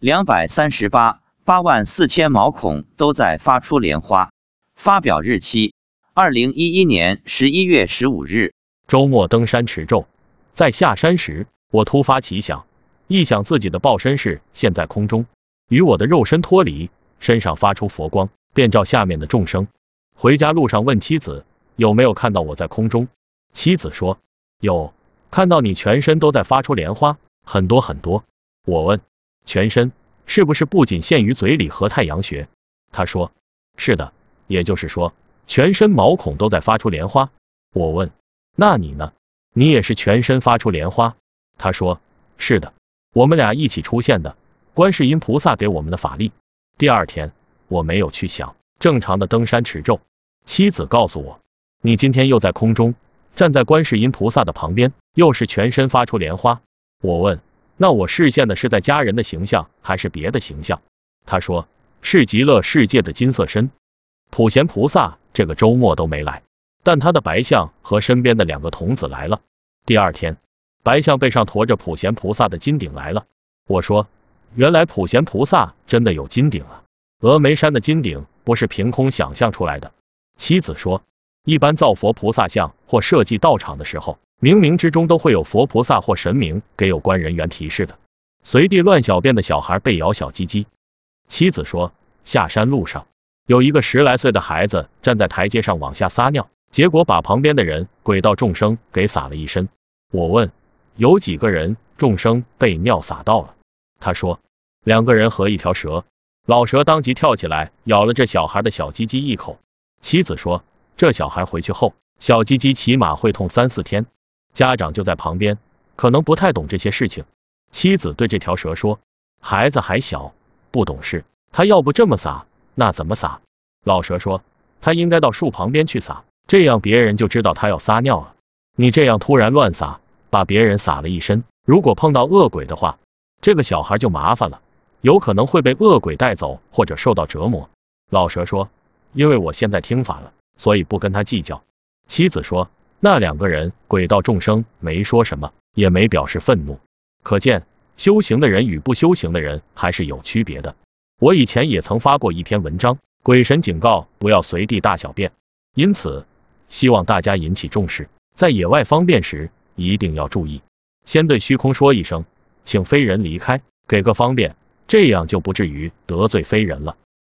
两百三十八八万四千毛孔都在发出莲花。发表日期：二零一一年十一月十五日。周末登山持咒，在下山时，我突发奇想，一想自己的报身是现在空中，与我的肉身脱离，身上发出佛光，便照下面的众生。回家路上问妻子有没有看到我在空中，妻子说有，看到你全身都在发出莲花，很多很多。我问全身是不是不仅限于嘴里和太阳穴？他说是的。也就是说，全身毛孔都在发出莲花。我问，那你呢？你也是全身发出莲花？他说，是的，我们俩一起出现的，观世音菩萨给我们的法力。第二天，我没有去想，正常的登山持咒。妻子告诉我，你今天又在空中，站在观世音菩萨的旁边，又是全身发出莲花。我问，那我视线的是在家人的形象，还是别的形象？他说，是极乐世界的金色身。普贤菩萨这个周末都没来，但他的白象和身边的两个童子来了。第二天，白象背上驮着普贤菩萨的金顶来了。我说，原来普贤菩萨真的有金顶啊！峨眉山的金顶不是凭空想象出来的。妻子说，一般造佛菩萨像或设计道场的时候，冥冥之中都会有佛菩萨或神明给有关人员提示的。随地乱小便的小孩被咬小鸡鸡。妻子说，下山路上。有一个十来岁的孩子站在台阶上往下撒尿，结果把旁边的人鬼道众生给撒了一身。我问有几个人众生被尿撒到了？他说两个人和一条蛇。老蛇当即跳起来咬了这小孩的小鸡鸡一口。妻子说这小孩回去后小鸡鸡起码会痛三四天。家长就在旁边，可能不太懂这些事情。妻子对这条蛇说孩子还小不懂事，他要不这么撒。那怎么撒？老蛇说，他应该到树旁边去撒，这样别人就知道他要撒尿了。你这样突然乱撒，把别人撒了一身，如果碰到恶鬼的话，这个小孩就麻烦了，有可能会被恶鬼带走或者受到折磨。老蛇说，因为我现在听法了，所以不跟他计较。妻子说，那两个人鬼道众生没说什么，也没表示愤怒，可见修行的人与不修行的人还是有区别的。我以前也曾发过一篇文章，鬼神警告不要随地大小便，因此希望大家引起重视，在野外方便时一定要注意，先对虚空说一声，请飞人离开，给个方便，这样就不至于得罪飞人了。